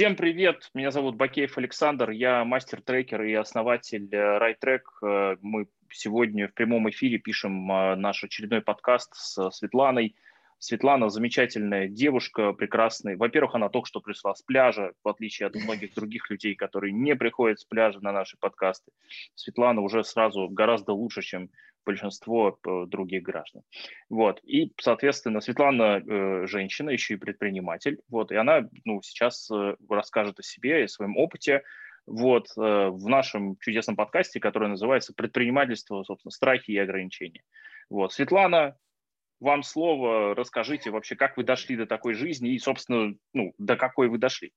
Всем привет, меня зовут Бакеев Александр, я мастер-трекер и основатель RideTrack. Э, Мы сегодня в прямом эфире пишем э, наш очередной подкаст с Светланой. Светлана замечательная девушка, прекрасная. Во-первых, она только что пришла с пляжа, в отличие от многих других людей, которые не приходят с пляжа на наши подкасты. Светлана уже сразу гораздо лучше, чем большинство э, других граждан. Вот. И, соответственно, Светлана э, женщина, еще и предприниматель. Вот. И она ну, сейчас э, расскажет о себе и о своем опыте вот, в нашем чудесном подкасте, который называется «Предпринимательство, собственно, страхи и ограничения». Вот. Светлана, вам слово, расскажите вообще, как вы дошли до такой жизни и, собственно, ну, до какой вы дошли.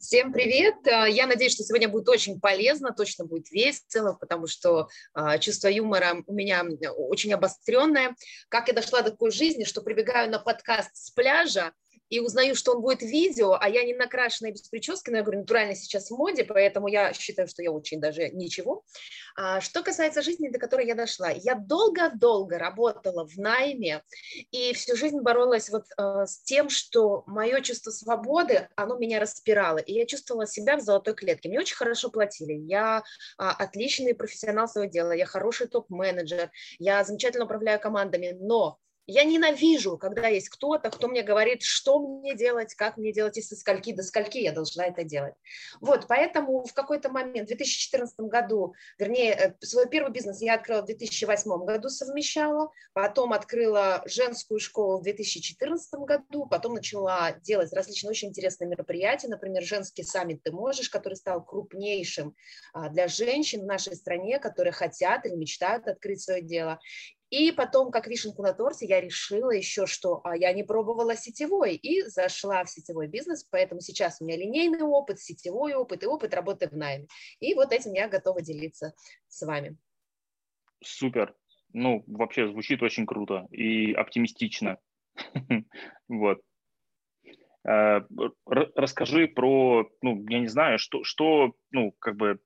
Всем привет! А, я надеюсь, что сегодня будет очень полезно, точно будет весело, потому что а, чувство юмора у меня очень обостренное. Как я дошла до такой жизни, что прибегаю на подкаст с пляжа, и узнаю, что он будет видео, а я не накрашенная без прически, но я говорю, натурально сейчас в моде, поэтому я считаю, что я очень даже ничего. А, что касается жизни, до которой я дошла, я долго-долго работала в найме и всю жизнь боролась вот а, с тем, что мое чувство свободы, оно меня распирало, и я чувствовала себя в золотой клетке. Мне очень хорошо платили, я а, отличный профессионал своего дела, я хороший топ-менеджер, я замечательно управляю командами, но я ненавижу, когда есть кто-то, кто мне говорит, что мне делать, как мне делать, и со скольки до скольки я должна это делать. Вот, поэтому в какой-то момент, в 2014 году, вернее, э, свой первый бизнес я открыла в 2008 году, совмещала, потом открыла женскую школу в 2014 году, потом начала делать различные очень интересные мероприятия, например, женский саммит «Ты можешь», который стал крупнейшим а, для женщин в нашей стране, которые хотят или мечтают открыть свое дело. И потом, как вишенку на торте, я решила еще, что а, я не пробовала сетевой и зашла в сетевой бизнес, поэтому сейчас у меня линейный опыт, сетевой опыт и опыт работы в найме. И вот этим я готова делиться с вами. Супер. Ну, вообще звучит очень круто и оптимистично. Вот. Э, расскажи про, ну, я не знаю, что, что ну, как бы,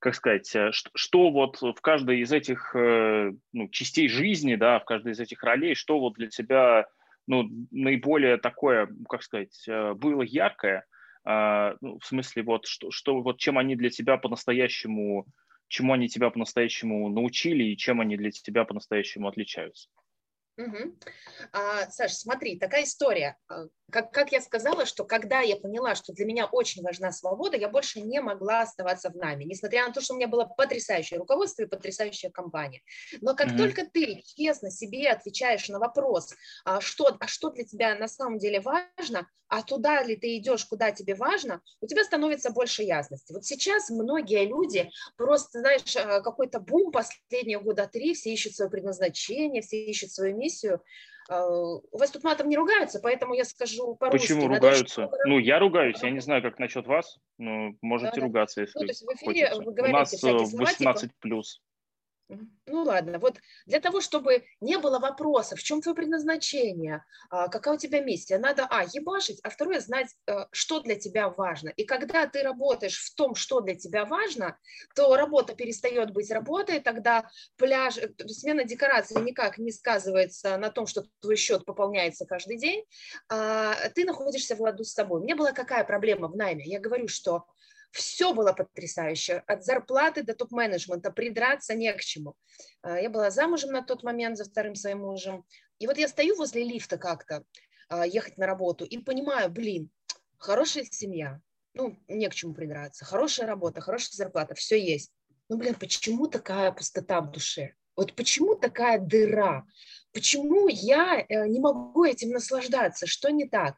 как сказать, э, что, что вот в каждой из этих э, ну, частей жизни, да, в каждой из этих ролей, что вот для тебя ну, наиболее такое, как сказать, э, было яркое, а, ну, в смысле вот что, что вот чем они для тебя по-настоящему, чему они тебя по-настоящему научили и чем они для тебя по-настоящему отличаются? Угу. А, Саша, смотри, такая история. А, как, как я сказала, что когда я поняла, что для меня очень важна свобода, я больше не могла оставаться в нами, несмотря на то, что у меня было потрясающее руководство и потрясающая компания. Но как mm-hmm. только ты честно себе отвечаешь на вопрос, а что, а что для тебя на самом деле важно, а туда ли ты идешь, куда тебе важно, у тебя становится больше ясности. Вот сейчас многие люди просто, знаешь, э, какой-то бум последние года три, все ищут свое предназначение, все ищут свою миссию, а, у вас тут матом не ругаются, поэтому я скажу по-русски. Почему ругаются? Надо... Ну, я ругаюсь, я не знаю, как насчет вас, но можете да, ругаться, если ну, то есть в эфире хочется. вы говорите У нас 18 э, плюс. Ну ладно, вот для того, чтобы не было вопросов, в чем твое предназначение, а, какая у тебя миссия, надо, а, ебашить, а второе, знать, э, что для тебя важно. И когда ты работаешь в том, что для тебя важно, то работа перестает быть работой, тогда пляж, э, смена декорации никак не сказывается на том, что твой счет пополняется каждый день, а, ты находишься в ладу с собой. Меня была какая проблема в найме? Я говорю, что все было потрясающе, от зарплаты до топ-менеджмента, придраться не к чему. А, я была замужем на тот момент за вторым своим мужем, и вот я стою возле лифта как-то, а, ехать на работу, и понимаю, блин, хорошая семья, ну, не к чему придраться, хорошая работа, хорошая зарплата, все есть. Ну, блин, почему такая пустота в душе? Вот почему такая дыра? Почему я э, не могу этим наслаждаться? Что не так?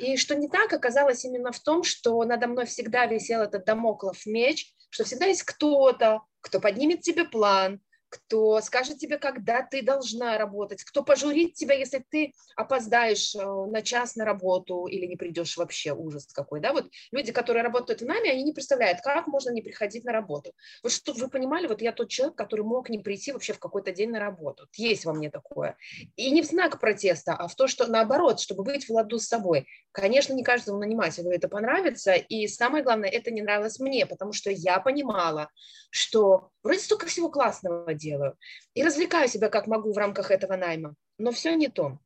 И что не так, оказалось именно в том, что надо мной всегда висел этот домоклов меч, что всегда есть кто-то, кто поднимет тебе план, кто скажет тебе, когда ты должна работать, кто пожурит тебя, если ты опоздаешь э, на час на работу или не придешь вообще, ужас какой, да, вот люди, которые работают в нами, они не представляют, как можно не приходить на работу. Вот чтобы вы понимали, вот я тот человек, который мог не прийти вообще в какой-то день на работу, есть во мне такое. И не в знак протеста, а в то, что наоборот, чтобы быть в ладу с собой. Конечно, не каждому нанимателю это понравится, и самое главное, это не нравилось мне, потому что я понимала, что вроде столько всего классного делаю и развлекаю себя как могу в рамках этого найма, но все не то.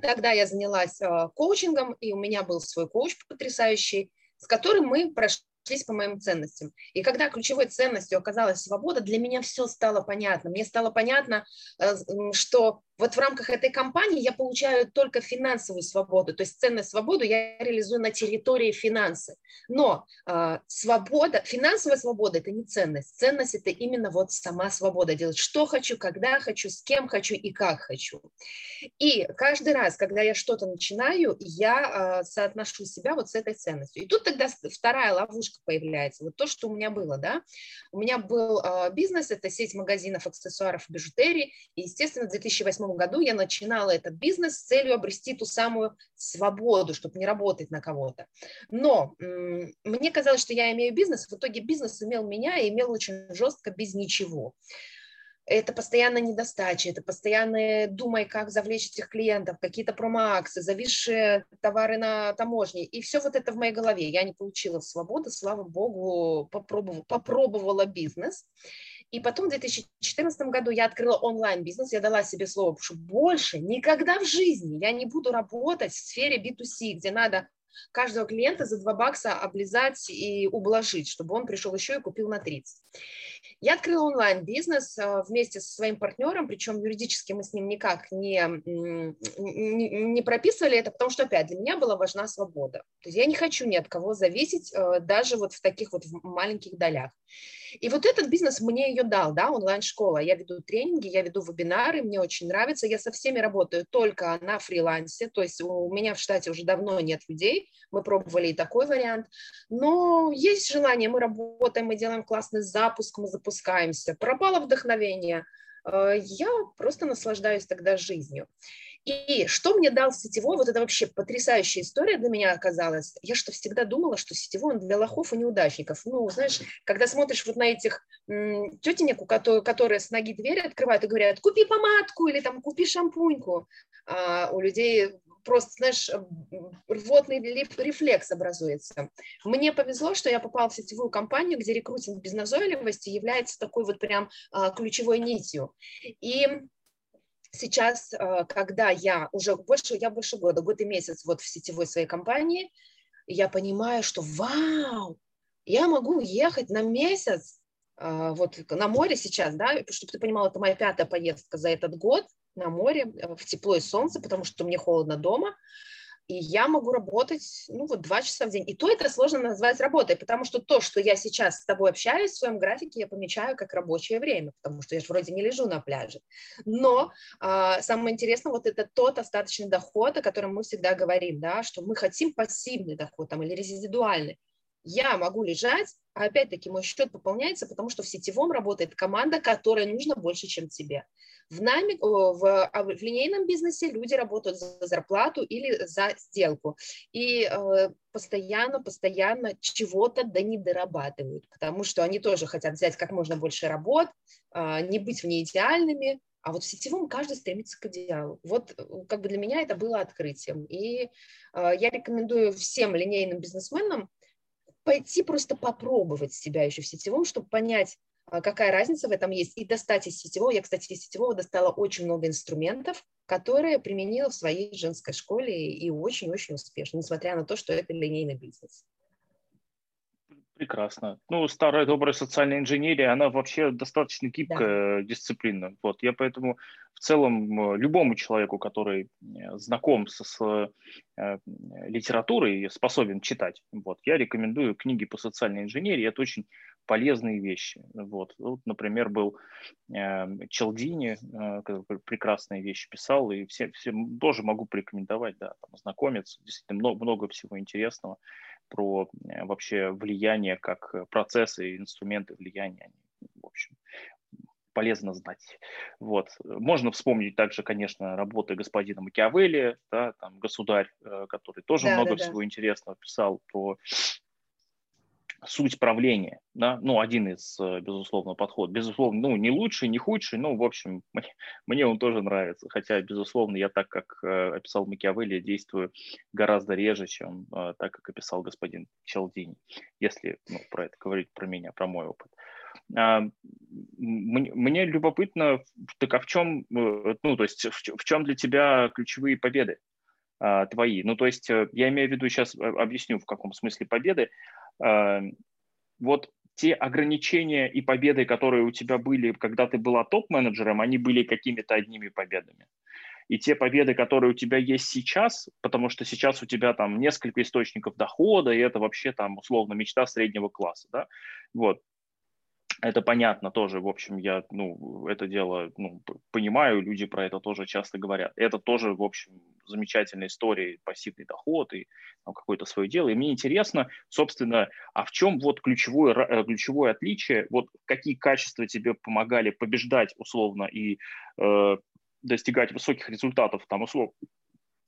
Тогда я занялась э, коучингом, и у меня был свой коуч потрясающий, с которым мы прошли прошлись по моим ценностям. И когда ключевой ценностью оказалась свобода, для меня все стало понятно. Мне стало понятно, э, что вот в рамках этой компании я получаю только финансовую свободу, то есть ценность свободу я реализую на территории финансы. Но э, свобода, финансовая свобода – это не ценность. Ценность – это именно вот сама свобода делать, что хочу, когда хочу, с кем хочу и как хочу. И каждый раз, когда я что-то начинаю, я э, соотношу себя вот с этой ценностью. И тут тогда вторая ловушка появляется. Вот то, что у меня было, да. У меня был э, бизнес, это сеть магазинов, аксессуаров, бижутерии. И, естественно, в 2008 году я начинала этот бизнес с целью обрести ту самую свободу, чтобы не работать на кого-то. Но мне казалось, что я имею бизнес, в итоге бизнес имел меня и имел очень жестко без ничего это постоянно недостача, это постоянно думай, как завлечь этих клиентов, какие-то промоакции, зависшие товары на таможне. И все вот это в моей голове. Я не получила свободы, слава богу, попробовала, попробовала бизнес. И потом в 2014 году я открыла онлайн-бизнес, я дала себе слово, что больше никогда в жизни я не буду работать в сфере B2C, где надо каждого клиента за 2 бакса облизать и ублажить, чтобы он пришел еще и купил на 30. Я открыла онлайн-бизнес а, вместе со своим партнером, причем юридически мы с ним никак не, не, прописывали это, потому что, опять, для меня была важна свобода. То есть я не хочу ни от кого зависеть, а, даже вот в таких вот маленьких долях. И вот этот бизнес мне ее дал, да, онлайн-школа. Я веду тренинги, я веду вебинары, мне очень нравится. Я со всеми работаю только на фрилансе, то есть у меня в штате уже давно нет людей, мы пробовали и такой вариант. Но есть желание, мы работаем, мы делаем классный запуск, мы запускаемся. Пропало вдохновение, э, я просто наслаждаюсь тогда жизнью. И что мне дал сетевой, вот это вообще потрясающая история для меня оказалась. Я что всегда думала, что сетевой он для лохов и неудачников. Ну, знаешь, когда смотришь вот на этих м, тетенек, которые, с ноги двери открывают и говорят, купи помадку или там купи шампуньку, а у людей просто, знаешь, рвотный рефлекс образуется. Мне повезло, что я попала в сетевую компанию, где рекрутинг без назойливости является такой вот прям а, ключевой нитью. И сейчас, э, когда я уже больше, я больше года, год и месяц вот в сетевой своей компании, я понимаю, что вау, я могу ехать на месяц э, вот на море сейчас, да, чтобы ты понимала, это моя пятая поездка за этот год на море, э, в тепло и солнце, потому что мне холодно дома, и я могу работать, ну, вот два часа в день. И то это сложно назвать работой, потому что то, что я сейчас с тобой общаюсь в своем графике, я помечаю как рабочее время, потому что я же вроде не лежу на пляже. Но а, самое интересное, вот это тот остаточный доход, о котором мы всегда говорим, да, что мы хотим пассивный доход там, или резидуальный я могу лежать, а опять-таки мой счет пополняется, потому что в сетевом работает команда, которая нужна больше, чем тебе. В, нами, в, а в линейном бизнесе люди работают за зарплату или за сделку. И э, постоянно, постоянно чего-то да не дорабатывают, потому что они тоже хотят взять как можно больше работ, э, не быть в ней идеальными, а вот в сетевом каждый стремится к идеалу. Вот э, как бы для меня это было открытием. И э, я рекомендую всем линейным бизнесменам пойти просто попробовать себя еще в сетевом, чтобы понять, а, какая разница в этом есть, и достать из сетевого. Я, кстати, из сетевого достала очень много инструментов, которые применила в своей женской школе и очень-очень успешно, несмотря на то, что это линейный бизнес. Прекрасно. Ну, старая добрая социальная инженерия, она вообще достаточно гибкая да. дисциплина. Вот, я поэтому в целом э, любому человеку, который э, знаком с, с э, литературой и способен читать, вот, я рекомендую книги по социальной инженерии. Это очень полезные вещи. Вот, вот например, был э, Челдини, э, прекрасные вещи писал, и все, все тоже могу порекомендовать, да, там, ознакомиться. Действительно много, много всего интересного про э, вообще влияние, как э, процессы и инструменты влияния. В общем, полезно знать. Вот. Можно вспомнить также, конечно, работы господина Макиавелли, да, там государь, э, который тоже да, много да, всего да. интересного писал про суть правления, да, ну, один из, э, безусловно, подходов. Безусловно, ну, не лучший, не худший, но, в общем, мне, мне он тоже нравится. Хотя, безусловно, я так, как э, описал Макиавелли, действую гораздо реже, чем э, так, как описал господин Челдини, если ну, про это говорить, про меня, про мой опыт. А, мне, любопытно, так а в чем, ну, то есть в чем для тебя ключевые победы? Твои. Ну, то есть я имею в виду, сейчас объясню, в каком смысле победы. Вот те ограничения и победы, которые у тебя были, когда ты была топ-менеджером, они были какими-то одними победами. И те победы, которые у тебя есть сейчас, потому что сейчас у тебя там несколько источников дохода, и это вообще там условно мечта среднего класса, да, вот, это понятно тоже, в общем, я, ну, это дело, ну, понимаю, люди про это тоже часто говорят. Это тоже, в общем, замечательная история, пассивный доход и там, какое-то свое дело. И мне интересно, собственно, а в чем вот ключевое, э, ключевое отличие, вот какие качества тебе помогали побеждать условно и э, достигать высоких результатов, там, условно,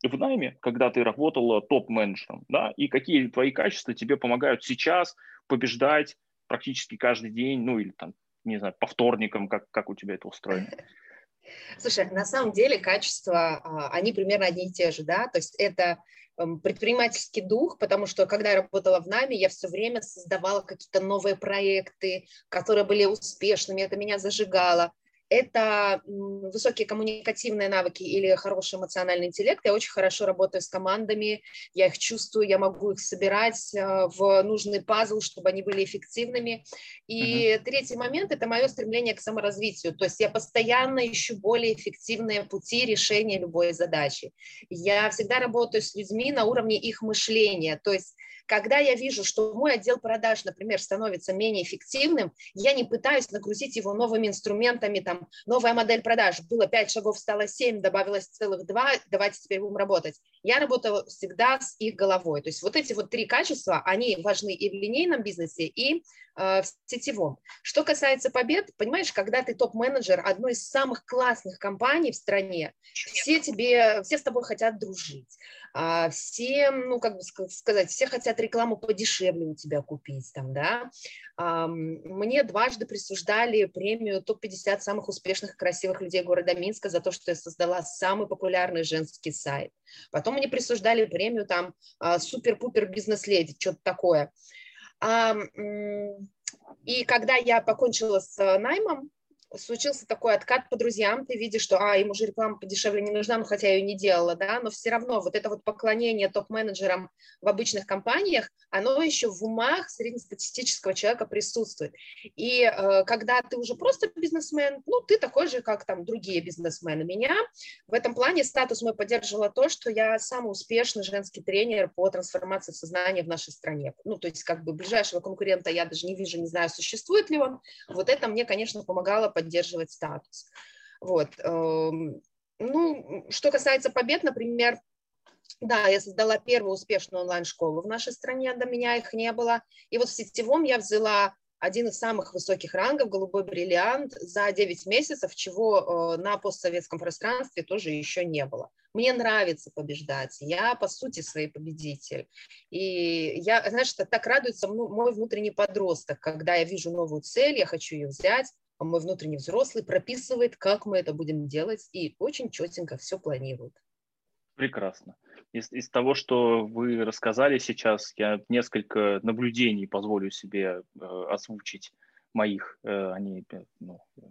в найме, когда ты работала топ-менеджером, да, и какие твои качества тебе помогают сейчас побеждать практически каждый день, ну или там, не знаю, по вторникам, как, как у тебя это устроено? Слушай, на самом деле качества, а, они примерно одни и те же, да, то есть это эм, предпринимательский дух, потому что когда я работала в НАМИ, я все время создавала какие-то новые проекты, которые были успешными, это меня зажигало это высокие коммуникативные навыки или хороший эмоциональный интеллект. Я очень хорошо работаю с командами, я их чувствую, я могу их собирать э, в нужный пазл, чтобы они были эффективными. И uh-huh. третий момент – это мое стремление к саморазвитию. То есть я постоянно ищу более эффективные пути решения любой задачи. Я всегда работаю с людьми на уровне их мышления. То есть когда я вижу, что мой отдел продаж, например, становится менее эффективным, я не пытаюсь нагрузить его новыми инструментами, там, новая модель продаж, было 5 шагов, стало 7, добавилось целых 2, давайте теперь будем работать. Я работала всегда с их головой. То есть вот эти вот три качества, они важны и в линейном бизнесе, и э, в сетевом. Что касается побед, понимаешь, когда ты топ-менеджер одной из самых классных компаний в стране, все тебе, все с тобой хотят дружить, а все, ну, как бы сказать, все хотят рекламу подешевле у тебя купить, там, да. Мне дважды присуждали премию топ-50 самых успешных и красивых людей города Минска за то, что я создала самый популярный женский сайт. Потом мне присуждали премию там а, супер-пупер бизнес-леди, что-то такое. И когда я покончила с э, наймом, случился такой откат по друзьям, ты видишь, что, а, ему же реклама подешевле не нужна, ну, хотя я ее не делала, да, но все равно вот это вот поклонение топ-менеджерам в обычных компаниях, оно еще в умах среднестатистического человека присутствует. И э, когда ты уже просто бизнесмен, ну, ты такой же, как там другие бизнесмены. Меня в этом плане статус мой поддерживало то, что я самый успешный женский тренер по трансформации сознания в нашей стране. Ну, то есть как бы ближайшего конкурента я даже не вижу, не знаю, существует ли он. Вот это мне, конечно, помогало поддерживать статус. Вот. Эм, ну, что касается побед, например, да, я создала первую успешную онлайн-школу в нашей стране, до меня их не было. И вот в сетевом я взяла один из самых высоких рангов, голубой бриллиант, за 9 месяцев, чего э, на постсоветском пространстве тоже еще не было. Мне нравится побеждать, я по сути своей победитель. И я, знаешь, так радуется мой внутренний подросток, когда я вижу новую цель, я хочу ее взять, мой внутренний взрослый прописывает, как мы это будем делать, и очень четенько все планирует. Прекрасно. Из, из того, что вы рассказали сейчас, я несколько наблюдений позволю себе э, озвучить моих. Э, они, э, ну, э,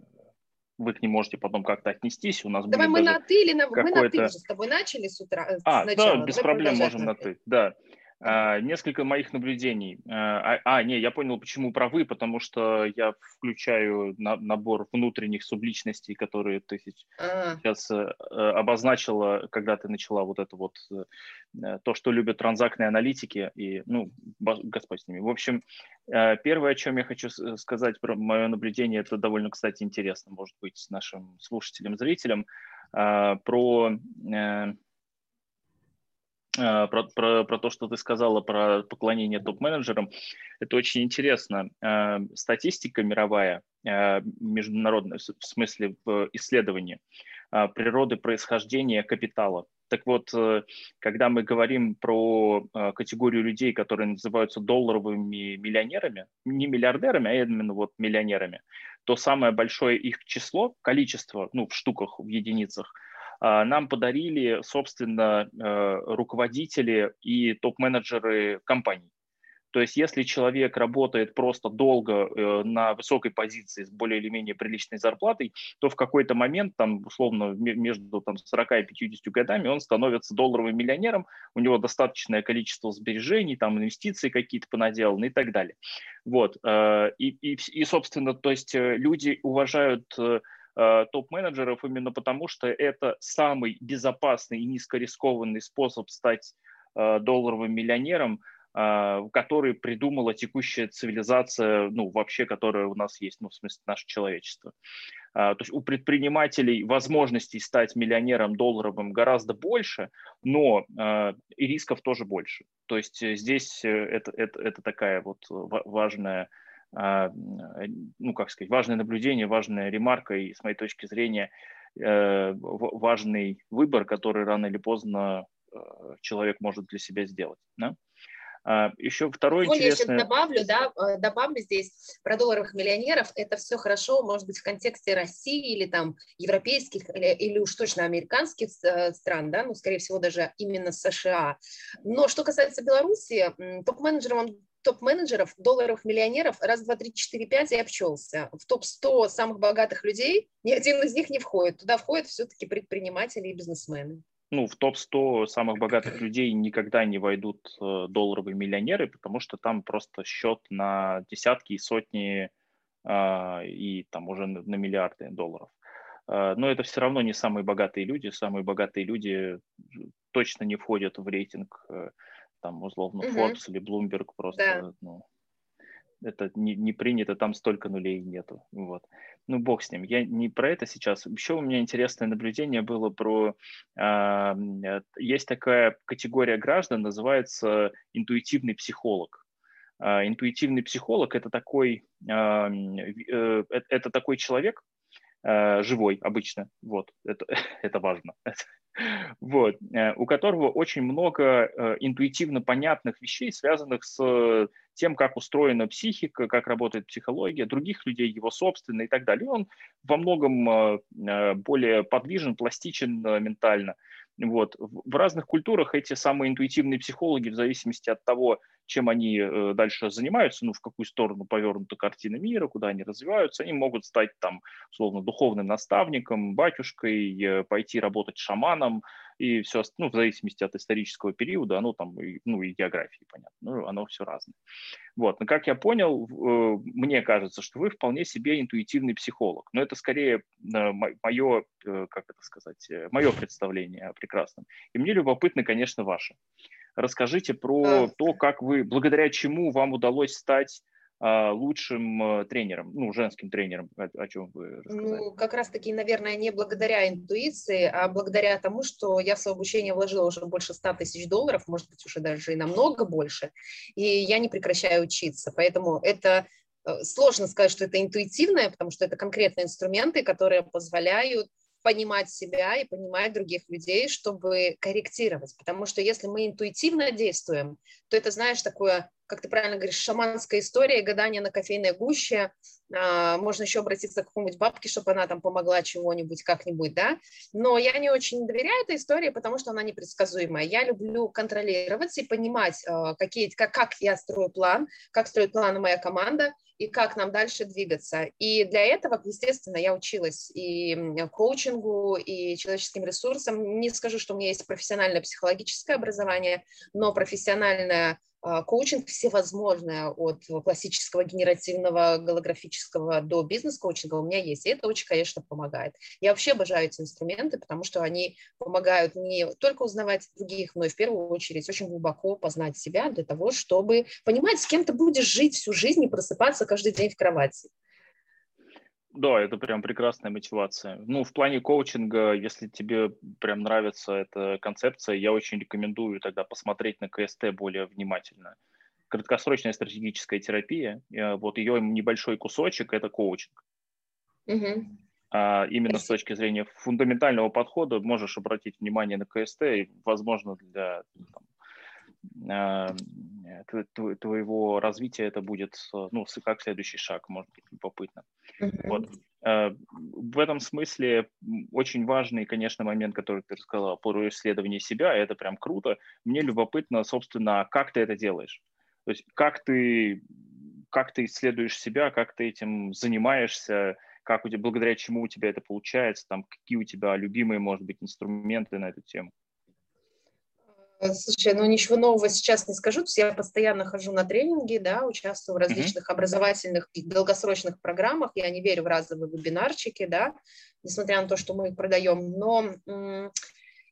вы к ним можете потом как-то отнестись. У нас Давай мы на ты или на мы на ты уже с тобой начали с утра. А, сначала. да, без Давай проблем можем на ты. Да. А, несколько моих наблюдений. А, а, а, не, я понял, почему про вы, потому что я включаю на, набор внутренних субличностей, которые ты сейчас а. обозначила, когда ты начала вот это вот, э, то, что любят транзактные аналитики, и, ну, Господь с ними. В общем, первое, о чем я хочу сказать про мое наблюдение, это довольно, кстати, интересно, может быть, нашим слушателям, зрителям, про Э, про, про, про то, что ты сказала про поклонение топ-менеджерам. Это очень интересно. Э, статистика мировая, э, международная, в смысле в исследовании природы происхождения капитала. Так вот, когда мы говорим про категорию людей, которые называются долларовыми миллионерами, не миллиардерами, а именно вот миллионерами, то самое большое их число, количество, ну, в штуках, в единицах – нам подарили, собственно, э, руководители и топ-менеджеры компаний. То есть если человек работает просто долго э, на высокой позиции с более или менее приличной зарплатой, то в какой-то момент, там, условно, между там, 40 и 50 годами он становится долларовым миллионером, у него достаточное количество сбережений, там, инвестиций какие-то понаделаны и так далее. Вот. Э, и, и, и собственно, то есть люди уважают топ-менеджеров именно потому, что это самый безопасный и низкорискованный способ стать долларовым миллионером – а, который придумала текущая цивилизация, ну, вообще, которая у нас есть, ну, в смысле, наше человечество. То есть у предпринимателей возможностей стать миллионером долларовым гораздо больше, но и рисков тоже больше. То есть э, здесь э, это, это, это такая вот важная ну, как сказать, важное наблюдение, важная ремарка и, с моей точки зрения, э, важный выбор, который рано или поздно человек может для себя сделать. Да? А, еще второй ну, интересный... Я еще добавлю, да, э, добавлю здесь про долларовых миллионеров. Это все хорошо, может быть, в контексте России или там европейских или, или уж точно американских э, стран, да, ну, скорее всего, даже именно США. Но что касается Беларуси, топ-менеджером топ-менеджеров, долларовых миллионеров, раз, два, три, четыре, пять, я обчелся. В топ-100 самых богатых людей ни один из них не входит. Туда входят все-таки предприниматели и бизнесмены ну, в топ-100 самых богатых людей никогда не войдут э, долларовые миллионеры, потому что там просто счет на десятки и сотни э, и там уже на миллиарды долларов. Э, но это все равно не самые богатые люди. Самые богатые люди точно не входят в рейтинг э, там условно угу. Forbes или Bloomberg просто. Да. Ну, это не, не принято, там столько нулей нету. Вот. Ну, бог с ним. Я не про это сейчас. Еще у меня интересное наблюдение было про... Э, есть такая категория граждан, называется интуитивный психолог. Э, интуитивный психолог – это такой, э, э, это такой человек, э, живой обычно, вот, это, это важно, вот, э, у которого очень много э, интуитивно понятных вещей, связанных с тем, как устроена психика, как работает психология других людей, его собственная и так далее. И он во многом более подвижен, пластичен ментально. Вот. В разных культурах эти самые интуитивные психологи, в зависимости от того, чем они э, дальше занимаются, ну, в какую сторону повернута картина мира, куда они развиваются, они могут стать там, условно, духовным наставником, батюшкой, э, пойти работать шаманом и все, ну, в зависимости от исторического периода, оно там, ну, и географии, понятно, ну, оно все разное. Вот, но как я понял, э, мне кажется, что вы вполне себе интуитивный психолог, но это скорее мое, как это сказать, мое представление о прекрасном. И мне любопытно, конечно, ваше. Расскажите про да. то, как вы, благодаря чему вам удалось стать лучшим а, тренером, ну, женским тренером, о, о чем вы рассказали? Ну, как раз-таки, наверное, не благодаря интуиции, а благодаря тому, что я в свое обучение вложила уже больше 100 тысяч долларов, может быть, уже даже и намного больше, и я не прекращаю учиться. Поэтому это э, сложно сказать, что это интуитивное, потому что это конкретные инструменты, которые позволяют понимать себя и понимать других людей, чтобы корректировать. Потому что если мы интуитивно действуем, то это, знаешь, такое, как ты правильно говоришь, шаманская история, гадание на кофейной гуще. А, можно еще обратиться к какой-нибудь бабке, чтобы она там помогла чего-нибудь как-нибудь, да. Но я не очень доверяю этой истории, потому что она непредсказуемая. Я люблю контролировать и понимать, а, какие, как, как я строю план, как строит планы моя команда – и как нам дальше двигаться. И для этого, естественно, я училась и коучингу, и человеческим ресурсам. Не скажу, что у меня есть профессиональное психологическое образование, но профессиональное коучинг всевозможное от классического генеративного голографического до бизнес-коучинга у меня есть, и это очень, конечно, помогает. Я вообще обожаю эти инструменты, потому что они помогают не только узнавать других, но и в первую очередь очень глубоко познать себя для того, чтобы понимать, с кем ты будешь жить всю жизнь и просыпаться каждый день в кровати. Да, это прям прекрасная мотивация. Ну, в плане коучинга, если тебе прям нравится эта концепция, я очень рекомендую тогда посмотреть на КСТ более внимательно. Краткосрочная стратегическая терапия, э, вот ее небольшой кусочек – это коучинг. Угу. А именно с точки зрения фундаментального подхода можешь обратить внимание на КСТ, и, возможно, для там, твоего развития это будет, ну, как следующий шаг, может быть, любопытно. Mm-hmm. Вот. А, в этом смысле очень важный, конечно, момент, который ты рассказала про исследование себя, это прям круто. Мне любопытно, собственно, как ты это делаешь. То есть как ты, как ты исследуешь себя, как ты этим занимаешься, как у тебя, благодаря чему у тебя это получается, там, какие у тебя любимые, может быть, инструменты на эту тему? Э, слушай, ну ничего нового сейчас не скажу. То есть я постоянно хожу на тренинги, да, участвую в различных mm-hmm. образовательных и долгосрочных программах. Я не верю в разовые вебинарчики, да, несмотря на то, что мы их продаем. Но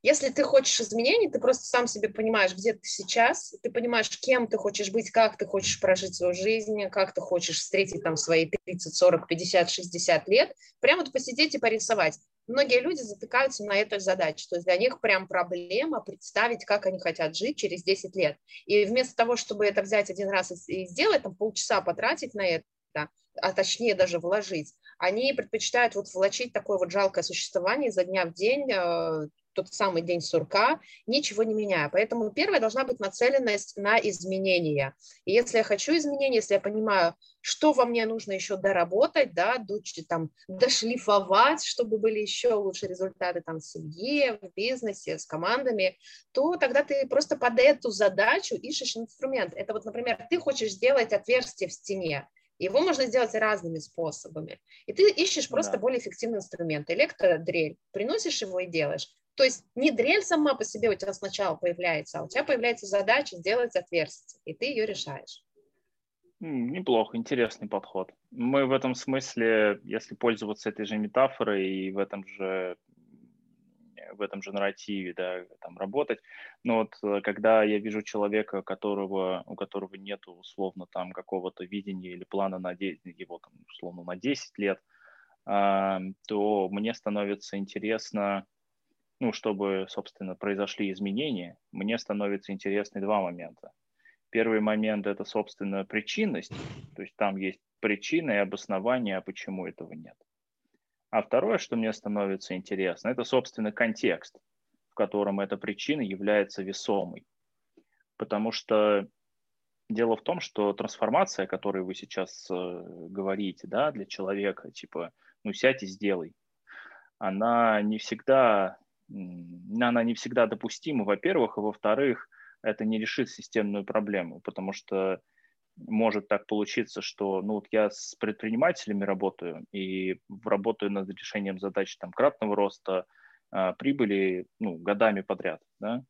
если ты хочешь изменений, ты просто сам себе понимаешь, где ты сейчас, ты понимаешь, кем ты хочешь быть, как ты хочешь прожить свою жизнь, как ты хочешь встретить там свои 30, 40, 50, 60 лет, прямо вот посидеть и порисовать многие люди затыкаются на этой задаче. То есть для них прям проблема представить, как они хотят жить через 10 лет. И вместо того, чтобы это взять один раз и сделать, там полчаса потратить на это, а точнее даже вложить, они предпочитают вот влачить такое вот жалкое существование изо дня в день, э, тот самый день сурка, ничего не меняя. Поэтому первая должна быть нацеленность на изменения. И если я хочу изменения, если я понимаю, что во мне нужно еще доработать, да, там, дошлифовать, чтобы были еще лучшие результаты там, в семье, в бизнесе, с командами, то тогда ты просто под эту задачу ищешь инструмент. Это вот, например, ты хочешь сделать отверстие в стене, его можно сделать разными способами. И ты ищешь просто да. более эффективный инструмент. Электродрель. Приносишь его и делаешь. То есть не дрель сама по себе у тебя сначала появляется, а у тебя появляется задача сделать отверстие, и ты ее решаешь. Неплохо, интересный подход. Мы в этом смысле, если пользоваться этой же метафорой и в этом же в этом же нарративе, да, там работать. Но вот э, когда я вижу человека, которого, у которого нет условно там какого-то видения или плана на 10, его там условно на 10 лет, а, то мне становится интересно, ну, чтобы, собственно, произошли изменения, мне становится интересны два момента. Первый момент – это, собственно, причинность, то есть там есть причина и обоснование, а почему этого нет. А второе, что мне становится интересно, это, собственно, контекст, в котором эта причина является весомой. Потому что дело в том, что трансформация, о которой вы сейчас э, говорите, да, для человека, типа, ну, сядь и сделай, она не всегда она не всегда допустима, во-первых, и во-вторых, это не решит системную проблему, потому что может так получиться, что ну вот я с предпринимателями работаю и работаю над решением задач там кратного роста а, прибыли ну, годами подряд, да,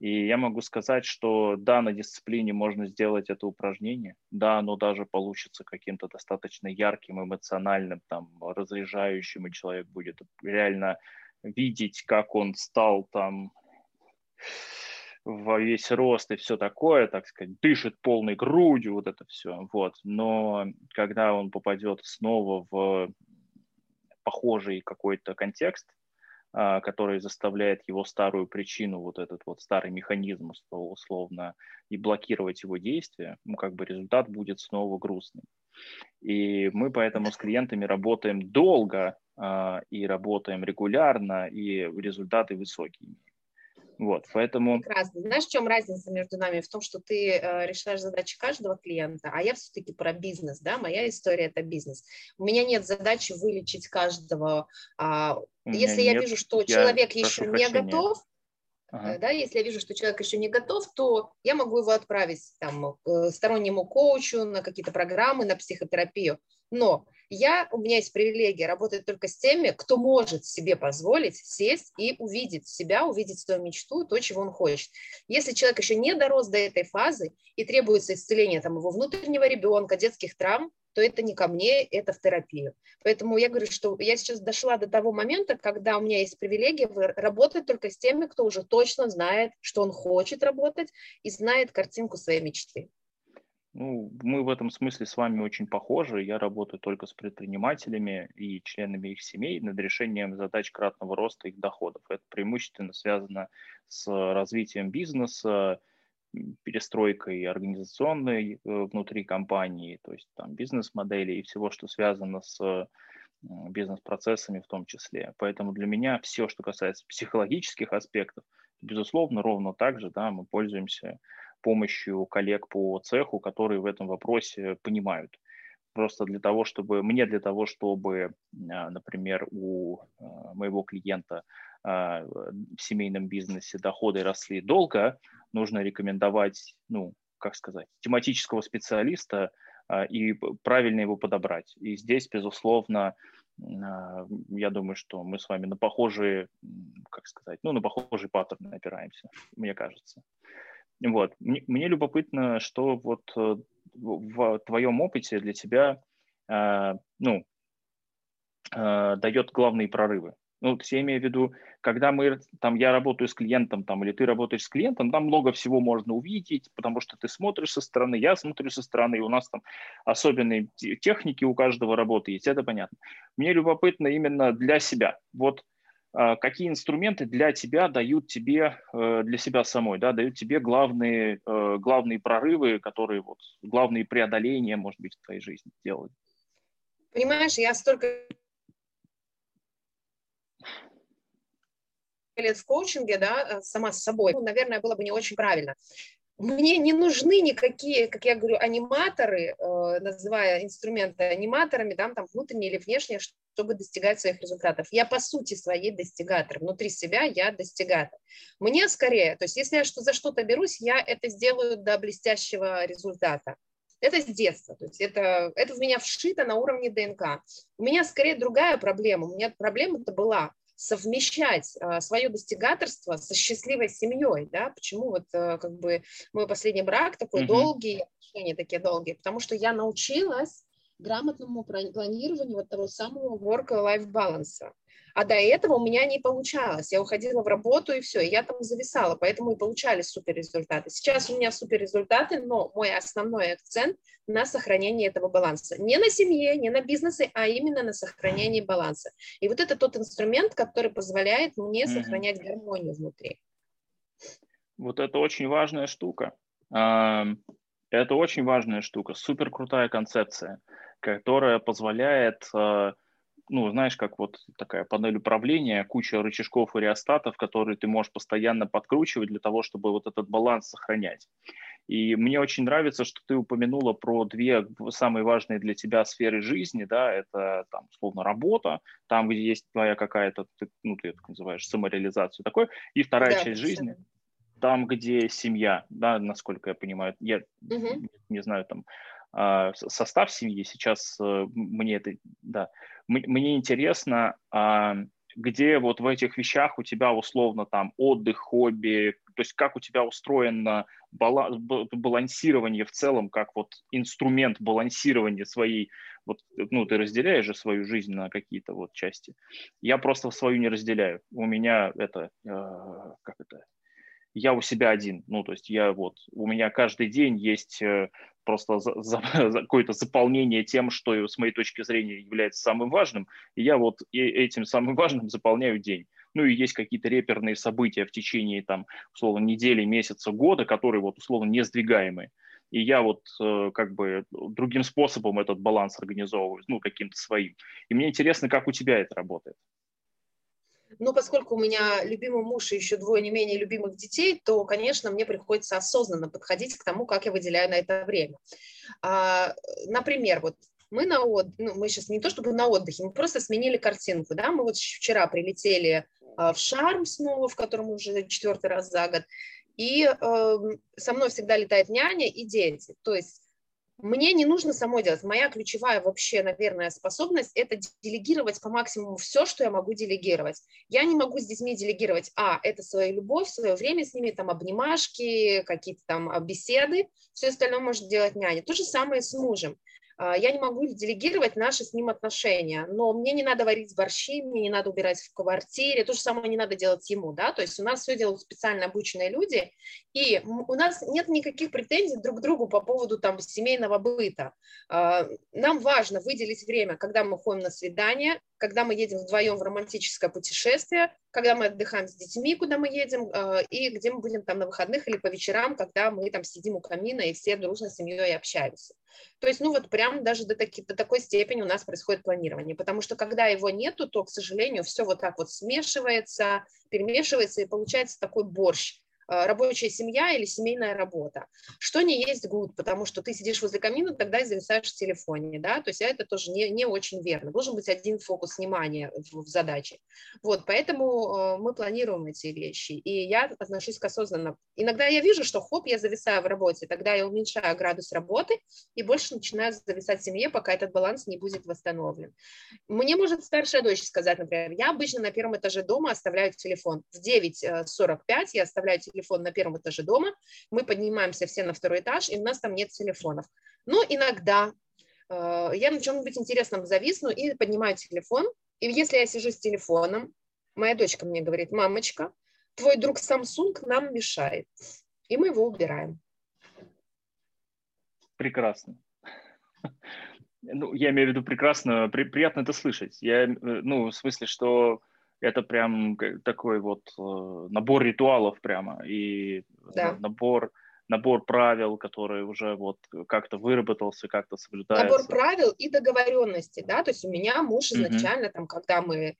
и я могу сказать, что да, на дисциплине можно сделать это упражнение, да, оно даже получится каким-то достаточно ярким, эмоциональным, там, разряжающим, и человек будет реально видеть, как он стал там во весь рост и все такое, так сказать, дышит полной грудью, вот это все, вот. Но когда он попадет снова в похожий какой-то контекст, а, который заставляет его старую причину, вот этот вот старый механизм условно, и блокировать его действия, ну, как бы результат будет снова грустным. И мы поэтому с клиентами работаем долго и работаем регулярно, и результаты высокие. Вот, поэтому... Прекрасно. Знаешь, в чем разница между нами? В том, что ты э, решаешь задачи каждого клиента, а я все-таки про бизнес, да, моя история – это бизнес. У меня нет задачи вылечить каждого. А, если я вижу, что я человек еще не готов, Ага. Да, если я вижу, что человек еще не готов, то я могу его отправить там, к стороннему коучу на какие-то программы, на психотерапию. Но я, у меня есть привилегия работать только с теми, кто может себе позволить сесть и увидеть себя, увидеть свою мечту, то, чего он хочет. Если человек еще не дорос до этой фазы и требуется исцеление там, его внутреннего ребенка, детских травм, то это не ко мне, это в терапию. Поэтому я говорю, что я сейчас дошла до того момента, когда у меня есть привилегия работать только с теми, кто уже точно знает, что он хочет работать и знает картинку своей мечты. Ну, мы в этом смысле с вами очень похожи. Я работаю только с предпринимателями и членами их семей над решением задач кратного роста их доходов. Это преимущественно связано с развитием бизнеса, перестройкой организационной э, внутри компании, то есть там бизнес-модели и всего, что связано с бизнес-процессами в том числе. Поэтому для меня все, что касается психологических аспектов, безусловно, ровно так же да, мы пользуемся помощью коллег по цеху, которые в этом вопросе понимают. Просто для того, чтобы, мне для того, чтобы, а, например, у а, моего клиента в семейном бизнесе доходы росли долго, нужно рекомендовать ну, как сказать, тематического специалиста и правильно его подобрать. И здесь, безусловно, я думаю, что мы с вами на похожие, как сказать, ну, на похожие паттерны опираемся, мне кажется. Вот. Мне, мне любопытно, что вот э, в твоем опыте для тебя, ну, дает главные прорывы. Ну, я имею в виду, когда мы, там, я работаю с клиентом, там, или ты работаешь с клиентом, там много всего можно увидеть, потому что ты смотришь со стороны, я смотрю со стороны, и у нас там особенные техники у каждого работы есть, это понятно. Мне любопытно именно для себя. Вот а, какие инструменты для тебя дают тебе, э, для себя самой, да, дают тебе главные, э, главные прорывы, которые вот, главные преодоления, может быть, в твоей жизни делают? Понимаешь, я столько лет в коучинге, да, э, сама с собой, ну, наверное, было бы не очень правильно. Мне не нужны никакие, как я говорю, аниматоры, э, называя инструменты аниматорами, да, там внутренние или внешние, чтобы достигать своих результатов. Я по сути своей достигатор. Внутри себя я достигатор. Мне скорее, то есть если я что, за что-то берусь, я это сделаю до блестящего результата. Это с детства, то есть это, это в меня вшито на уровне ДНК. У меня скорее другая проблема. У меня проблема-то была совмещать а, свое достигаторство со счастливой семьей, да, почему вот а, как бы мой последний брак такой mm-hmm. долгий, отношения такие долгие, потому что я научилась грамотному планированию вот того самого work-life баланса. А до этого у меня не получалось. Я уходила в работу и все, и я там зависала, поэтому и получались супер результаты. Сейчас у меня супер результаты, но мой основной акцент на сохранении этого баланса. Не на семье, не на бизнесе, а именно на сохранении баланса. И вот это тот инструмент, который позволяет мне mm-hmm. сохранять гармонию внутри. Вот это очень важная штука. Это очень важная штука, супер крутая концепция, которая позволяет а, ну, знаешь, как вот такая панель управления, куча рычажков и реостатов, которые ты можешь постоянно подкручивать для того, чтобы вот этот баланс сохранять. И мне очень нравится, что ты упомянула про две самые важные для тебя сферы жизни, да, это там, условно, работа, там, где есть твоя какая-то, ну, ты это называешь, самореализацию такой, и вторая да, часть жизни, там, где семья, да, насколько я понимаю, я угу. не знаю, там, состав семьи сейчас э, мне это, да, мне интересно, а, где вот в этих вещах у тебя условно там отдых, хобби, то есть как у тебя устроено балансирование в целом, как вот инструмент балансирования своей, вот, ну, ты разделяешь же свою жизнь на какие-то вот части. Я просто свою не разделяю. У меня это, э, как это, я у себя один. Ну, то есть я вот, у меня каждый день есть э, просто за, за, за какое-то заполнение тем, что с моей точки зрения является самым важным, и я вот этим самым важным заполняю день. Ну и есть какие-то реперные события в течение, там, условно, недели, месяца, года, которые вот, условно, не сдвигаемые. И я вот э, как бы другим способом этот баланс организовываю, ну, каким-то своим. И мне интересно, как у тебя это работает. Но поскольку у меня любимый муж и еще двое не менее любимых детей, то, конечно, мне приходится осознанно подходить к тому, как я выделяю на это время. А, например, вот мы на от... ну, мы сейчас не то чтобы на отдыхе, мы просто сменили картинку, да, мы вот вчера прилетели а, в Шарм снова, в котором уже четвертый раз за год, и э, со мной всегда летает няня и дети, то есть мне не нужно самой делать. Моя ключевая вообще, наверное, способность – это делегировать по максимуму все, что я могу делегировать. Я не могу с детьми делегировать, а, это свою любовь, свое время с ними, там, обнимашки, какие-то там а, беседы, все остальное может делать няня. То же самое с мужем. А, я не могу делегировать наши с ним отношения, но мне не надо варить борщи, мне не надо убирать в квартире, то же самое не надо делать ему, да, то есть у нас все делают специально обученные люди, и у нас нет никаких претензий друг к другу по поводу там семейного быта. А, нам важно выделить время, когда мы ходим на свидание, когда мы едем вдвоем в романтическое путешествие, когда мы отдыхаем с детьми, куда мы едем, а, и где мы будем там на выходных или по вечерам, когда мы там сидим у камина и все дружно с семьей общаемся. То есть, ну вот прям даже до, таки, до такой степени у нас происходит планирование, потому что когда его нету, то, к сожалению, все вот так вот смешивается, перемешивается и получается такой борщ. Э, рабочая семья или семейная работа. Что не есть good, потому что ты сидишь возле камина, тогда и зависаешь в телефоне, да, то есть это тоже не, не очень верно. Должен быть один фокус внимания в, в задаче. Вот, поэтому э, мы планируем эти вещи, и я отношусь к осознанно. Иногда я вижу, что хоп, я зависаю в работе, тогда я уменьшаю градус работы и больше начинаю зависать в семье, пока этот баланс не будет восстановлен. Мне может старшая дочь сказать, например, я обычно на первом этаже дома оставляю телефон. В 9.45 э, я оставляю телефон телефон на первом этаже дома, мы поднимаемся все на второй этаж, и у нас там нет телефонов. Но иногда э, я на чем-нибудь интересном зависну и поднимаю телефон, и если я сижу с телефоном, моя дочка мне говорит, мамочка, твой друг Samsung нам мешает, и мы его убираем. Прекрасно. Ну, я имею в виду прекрасно, при, приятно это слышать. Я, э, ну, в смысле, что это прям такой вот э, набор ритуалов прямо и да. набор набор правил, который уже вот как-то выработался, как-то соблюдается. Набор правил и договоренности, да, то есть у меня муж изначально, mm-hmm. там, когда мы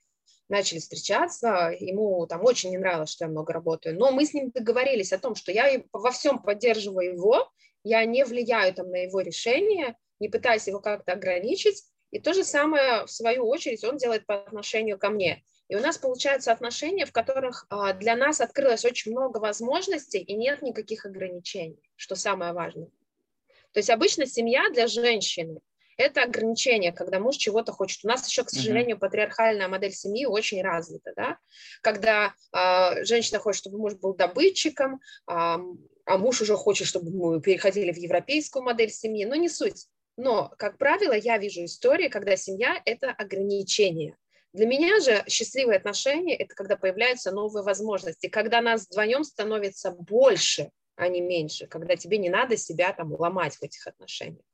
начали встречаться, ему там очень не нравилось, что я много работаю, но мы с ним договорились о том, что я во всем поддерживаю его, я не влияю там на его решение, не пытаюсь его как-то ограничить, и то же самое, в свою очередь, он делает по отношению ко мне. И у нас получаются отношения, в которых а, для нас открылось очень много возможностей и нет никаких ограничений, что самое важное. То есть обычно семья для женщины – это ограничение, когда муж чего-то хочет. У нас еще, к сожалению, патриархальная модель семьи очень развита, да? когда э, женщина хочет, чтобы муж был добытчиком, э, а муж уже хочет, чтобы мы переходили в европейскую модель семьи, но не суть. Но, как правило, я вижу истории, когда семья – это ограничение. Для меня же счастливые отношения – это когда появляются новые возможности, когда нас вдвоем становится больше, а не меньше, когда тебе не надо себя там ломать в этих отношениях.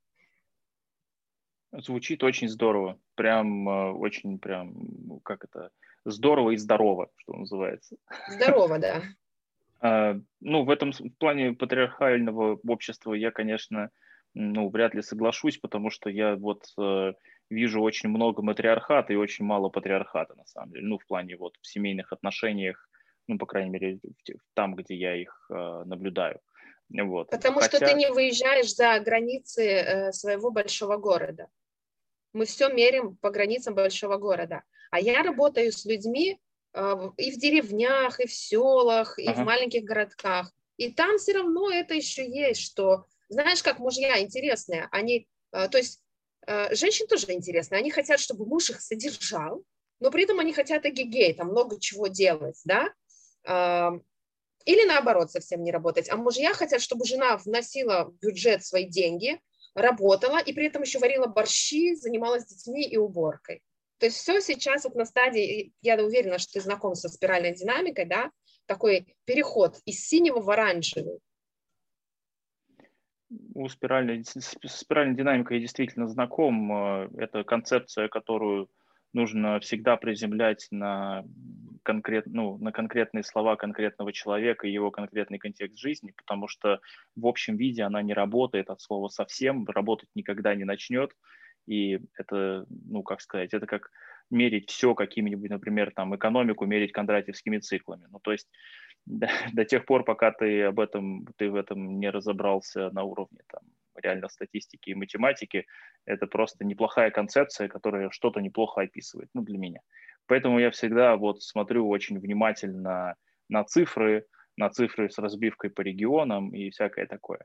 Звучит очень здорово, прям э, очень прям, как это, здорово и здорово, что называется. Здорово, да. А, ну, в этом плане патриархального общества я, конечно, ну, вряд ли соглашусь, потому что я вот э, вижу очень много матриархата и очень мало патриархата, на самом деле, ну, в плане вот в семейных отношениях, ну, по крайней мере, там, где я их э, наблюдаю. Вот. Потому Хотя... что ты не выезжаешь за границы э, своего большого города. Мы все мерим по границам большого города. А я работаю с людьми э, и в деревнях, и в селах, и ага. в маленьких городках. И там все равно это еще есть, что, знаешь, как мужья интересные, они, э, то есть женщин тоже интересно. Они хотят, чтобы муж их содержал, но при этом они хотят эгегей, там много чего делать, да? Или наоборот, совсем не работать. А мужья хотят, чтобы жена вносила в бюджет свои деньги, работала и при этом еще варила борщи, занималась детьми и уборкой. То есть все сейчас вот на стадии, я уверена, что ты знаком со спиральной динамикой, да, такой переход из синего в оранжевый у спиральной, спиральной динамикой действительно знаком. Э, это концепция, которую нужно всегда приземлять на, конкрет, ну, на конкретные слова конкретного человека и его конкретный контекст жизни, потому что в общем виде она не работает от слова совсем, работать никогда не начнет. И это, ну, как сказать, это как мерить все какими-нибудь, например, там, экономику мерить кондратьевскими циклами. Ну, то есть до, до тех пор, пока ты об этом, ты в этом не разобрался на уровне там, реально статистики и математики, это просто неплохая концепция, которая что-то неплохо описывает, ну, для меня. Поэтому я всегда вот смотрю очень внимательно на цифры, на цифры с разбивкой по регионам и всякое такое.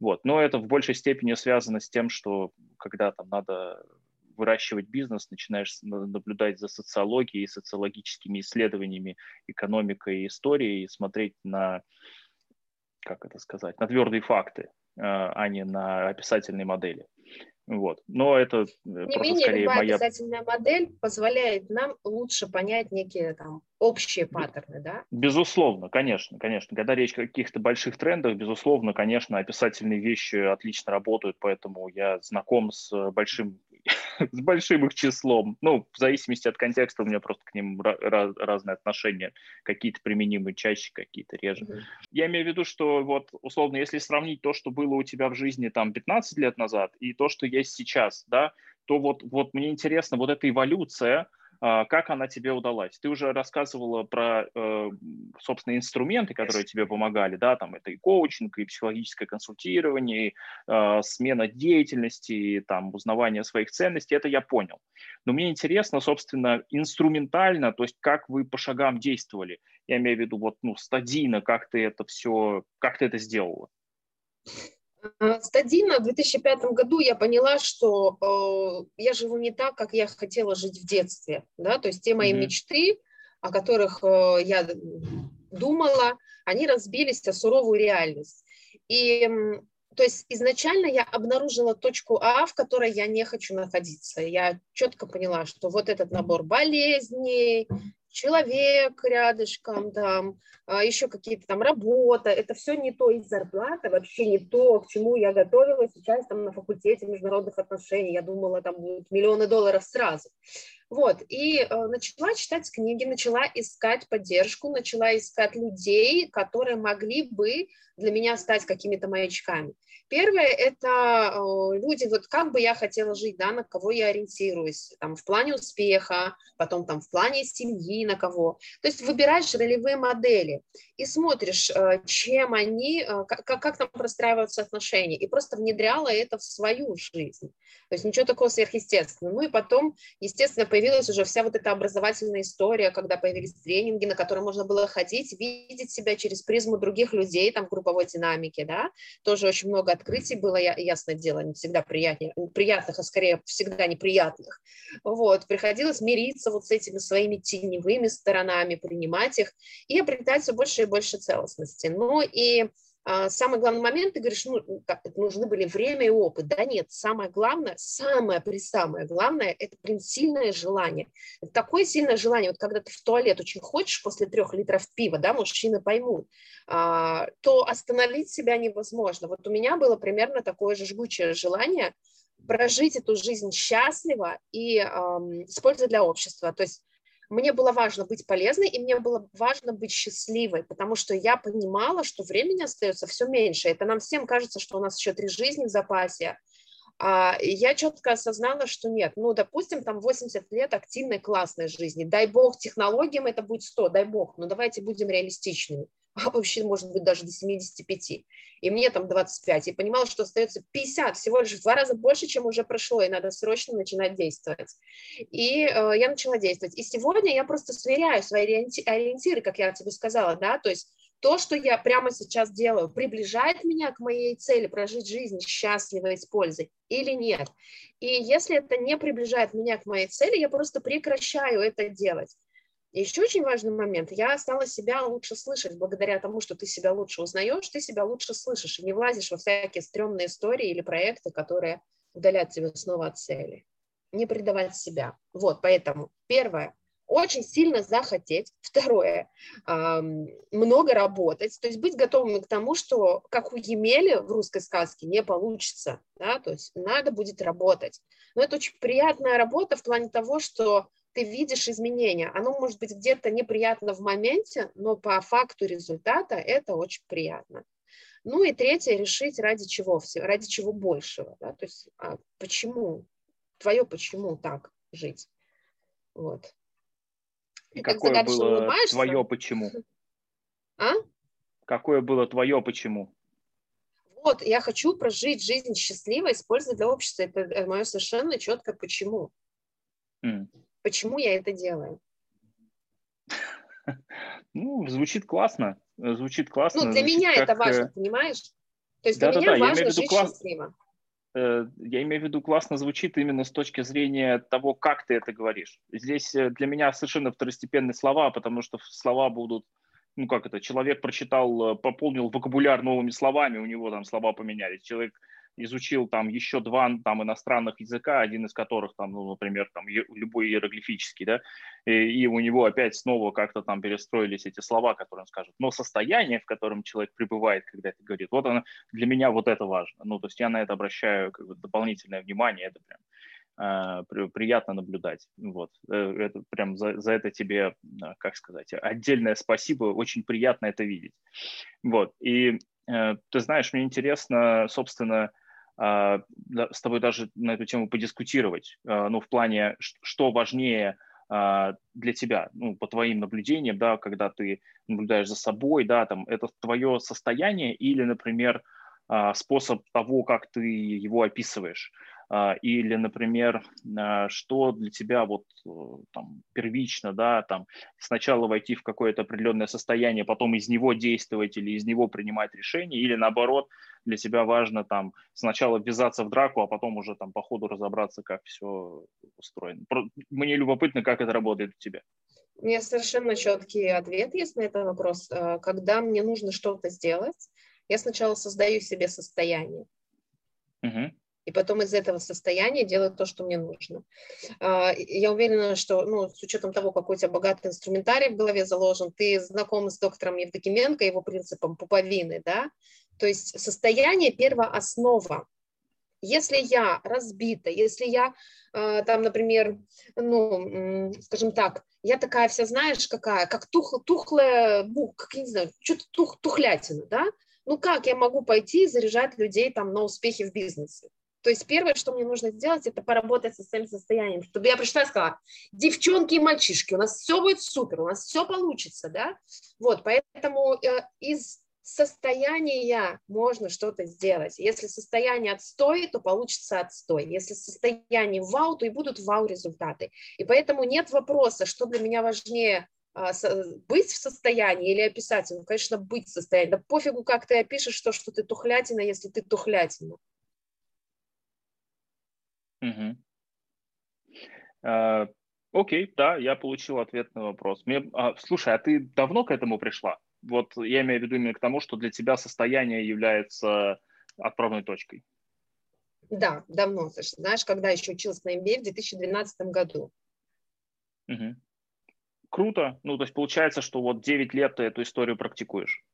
Вот. Но это в большей степени связано с тем, что когда там надо выращивать бизнес, начинаешь наблюдать за социологией, социологическими исследованиями, экономикой и историей, и смотреть на, как это сказать, на твердые факты, а, а не на описательные модели. Вот. Но это Не просто менее, скорее любая моя... описательная модель позволяет нам лучше понять некие там общие паттерны, да? Безусловно, конечно, конечно. Когда речь о каких-то больших трендах, безусловно, конечно, описательные вещи отлично работают, поэтому я знаком с большим с большим их числом. Ну, в зависимости от контекста у меня просто к ним раз, разные отношения. Какие-то применимы чаще, какие-то реже. Mm-hmm. Я имею в виду, что вот, условно, если сравнить то, что было у тебя в жизни там 15 лет назад и то, что есть сейчас, да, то вот, вот мне интересно, вот эта эволюция, как она тебе удалась? Ты уже рассказывала про, э, собственно, инструменты, которые тебе помогали, да, там это и коучинг, и психологическое консультирование, и а, смена деятельности, и там узнавание своих ценностей, это я понял. Но мне интересно, собственно, инструментально, то есть как вы по шагам действовали. Я имею в виду вот, ну, стадийно, как ты это все, как ты это сделала? Э, стадийно в 2005 году я поняла, что э, я живу не так, как я хотела жить в детстве. Да? То есть те мои mm-hmm. мечты, о которых э, я думала, они разбились о суровую реальность. И то есть изначально я обнаружила точку А, в которой я не хочу находиться. Я четко поняла, что вот этот набор болезней, человек рядышком, там, а, еще какие-то там работа, это все не то из зарплаты, вообще не то, к чему я готовилась сейчас там на факультете международных отношений, я думала, там будут миллионы долларов сразу. Вот, и э, начала читать книги, начала искать поддержку, начала искать людей, которые могли бы для меня стать какими-то маячками. Первое – это люди, вот как бы я хотела жить, да, на кого я ориентируюсь, там, в плане успеха, потом там в плане семьи, на кого. То есть выбираешь ролевые модели и смотришь, э, чем они, э, как, как там простраиваются отношения, и просто внедряла это в свою жизнь. То есть ничего такого сверхъестественного. Ну и потом, естественно, появилась уже вся вот эта образовательная история, когда появились тренинги, на которые можно было ходить, видеть себя через призму других людей, там, в групповой динамике, да, тоже очень много открытий было, ясное дело, не всегда приятнее, приятных, а скорее всегда неприятных. Вот, приходилось мириться вот с этими своими теневыми сторонами, принимать их и обретать все больше и больше целостности. Ну и самый главный момент, ты говоришь, ну, как, нужны были время и опыт. Да нет, самое главное, самое при самое главное, это, блин, сильное желание. Это такое сильное желание, вот когда ты в туалет очень хочешь после трех литров пива, да, мужчины поймут, а, то остановить себя невозможно. Вот у меня было примерно такое же жгучее желание прожить эту жизнь счастливо и эм, с пользой для общества. То есть мне было важно быть полезной, и мне было важно быть счастливой, потому что я понимала, что времени остается все меньше. Это нам всем кажется, что у нас еще три жизни в запасе. А я четко осознала, что нет, ну, допустим, там 80 лет активной классной жизни, дай бог технологиям это будет 100, дай бог, но давайте будем реалистичными а вообще, может быть, даже до 75. И мне там 25. И понимала, что остается 50, всего лишь в два раза больше, чем уже прошло, и надо срочно начинать действовать. И э, я начала действовать. И сегодня я просто сверяю свои ориентиры, как я тебе сказала, да, то есть то, что я прямо сейчас делаю, приближает меня к моей цели прожить жизнь счастливо и с пользой или нет. И если это не приближает меня к моей цели, я просто прекращаю это делать. Еще очень важный момент. Я стала себя лучше слышать благодаря тому, что ты себя лучше узнаешь, ты себя лучше слышишь и не влазишь во всякие стрёмные истории или проекты, которые удалят тебя снова от цели. Не предавать себя. Вот, поэтому первое очень сильно захотеть. Второе, много работать, то есть быть готовым к тому, что как у Емели в русской сказке не получится, да, то есть надо будет работать. Но это очень приятная работа в плане того, что ты видишь изменения. Оно может быть где-то неприятно в моменте, но по факту результата это очень приятно. Ну и третье, решить ради чего, ради чего большего. Да? То есть а почему, твое почему так жить. Вот. И какое было твое почему? А? Какое было твое почему? Вот, я хочу прожить жизнь счастливо, используя для общества. Это э, мое совершенно четкое почему. Mm. Почему я это делаю? Ну, звучит классно. Звучит классно. Ну, для звучит меня как... это важно, э, понимаешь? То есть для да, меня да, важно жить класс... счастливо. Э, я имею в виду, классно звучит именно с точки зрения того, как ты это говоришь. Здесь э, для меня совершенно второстепенные слова, потому что слова будут, ну как это, человек прочитал, пополнил вокабуляр новыми словами, у него там слова поменялись. Человек изучил там еще два там иностранных языка, один из которых там, ну, например, там любой иероглифический, да, и, и у него опять снова как-то там перестроились эти слова, которые он скажет. Но состояние, в котором человек пребывает, когда это говорит, вот оно, для меня вот это важно. Ну, то есть я на это обращаю как бы, дополнительное внимание, это прям э, приятно наблюдать. Вот. Э, это прям за, за это тебе, э, как сказать, отдельное спасибо, очень приятно это видеть. Вот. И ты знаешь, мне интересно, собственно, а, с тобой даже на эту тему подискутировать. А, ну, в плане, что важнее, а, для тебя, ну, по твоим наблюдениям, да, когда ты наблюдаешь за собой, да, там, это твое состояние или, например, а, способ того, как ты его описываешь. А, или, например, а, что для тебя вот э, там первично, да, там сначала войти в какое-то определенное состояние, потом из него действовать или из него принимать решение, или наоборот, для тебя важно там сначала ввязаться в драку, а потом уже там по ходу разобраться, как все устроено. Мне любопытно, как это работает у тебя. У меня совершенно четкий ответ есть на этот вопрос. Э, когда мне нужно что-то сделать, я сначала создаю себе состояние. Uh-huh и потом из этого состояния делать то, что мне нужно. А, я уверена, что ну, с учетом того, какой у тебя богатый инструментарий в голове заложен, ты знаком с доктором Евдокименко, его принципом пуповины, да? То есть состояние – первооснова. Если я разбита, если я а, там, например, ну, скажем так, я такая вся, знаешь, какая, как тух, тухлая, ну, как, не знаю, что-то тух, тухлятина, да? Ну, как я могу пойти и заряжать людей там на успехи в бизнесе? То есть первое, что мне нужно сделать, это поработать со своим состоянием, чтобы я пришла и сказала, девчонки и мальчишки, у нас все будет супер, у нас все получится, да? Вот, поэтому э, из состояния можно что-то сделать. Если состояние отстой, то получится отстой. Если состояние вау, то и будут вау результаты. И поэтому нет вопроса, что для меня важнее а, быть в состоянии или описать его, конечно, быть в состоянии. Да пофигу, как ты опишешь то, что ты тухлятина, если ты тухлятина. Угу. А, окей, да, я получил ответ на вопрос. Мне, а, слушай, а ты давно к этому пришла? Вот я имею в виду именно к тому, что для тебя состояние является отправной точкой. Да, давно. Знаешь, когда еще училась на MBA в 2012 году. Угу. Круто. Ну, то есть получается, что вот 9 лет ты эту историю практикуешь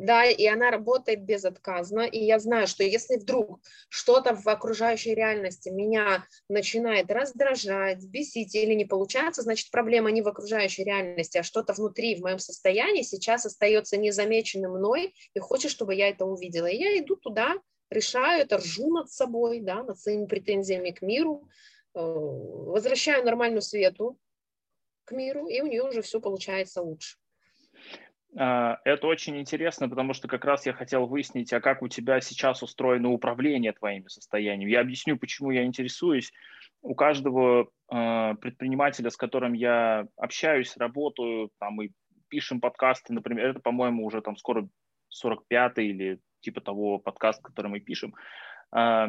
да, и она работает безотказно, и я знаю, что если вдруг что-то в окружающей реальности меня начинает раздражать, бесить или не получается, значит, проблема не в окружающей реальности, а что-то внутри, в моем состоянии сейчас остается незамеченным мной и хочет, чтобы я это увидела. И я иду туда, решаю это, ржу над собой, да, над своими претензиями к миру, э, возвращаю нормальную свету к миру, и у нее уже все получается лучше. А, это очень интересно, потому что как раз я хотел выяснить, а как у тебя сейчас устроено управление твоими состояниями. Я объясню, почему я интересуюсь. У каждого э, предпринимателя, с которым я общаюсь, работаю, там и пишем подкасты, например, это, по-моему, уже там скоро 45-й или типа того подкаст, который мы пишем. Э,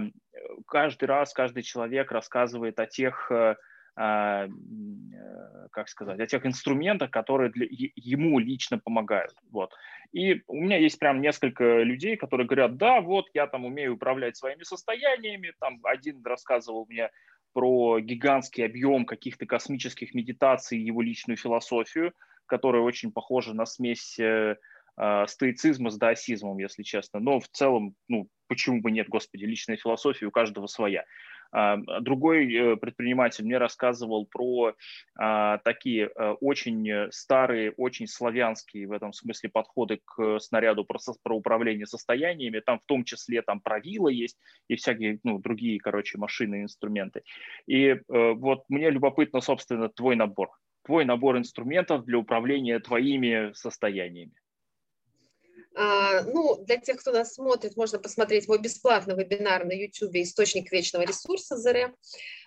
каждый раз каждый человек рассказывает о тех а, как сказать, о тех инструментах, которые для, ему лично помогают. Вот. И у меня есть прям несколько людей, которые говорят, да, вот я там умею управлять своими состояниями, там один рассказывал мне про гигантский объем каких-то космических медитаций, его личную философию, которая очень похожа на смесь э, э, стоицизма с даосизмом, если честно. Но в целом, ну, почему бы нет, господи, личная философия у каждого своя. Другой э, предприниматель мне рассказывал про а, такие э, очень старые, очень славянские в этом смысле подходы к снаряду про, управление состояниями. Там в том числе там правила есть и всякие ну, другие, короче, машины, инструменты. И э, вот мне любопытно, собственно, твой набор. Твой набор инструментов для управления твоими состояниями. А, ну, для тех, кто нас смотрит, можно посмотреть мой бесплатный вебинар на YouTube «Источник вечного ресурса ЗР».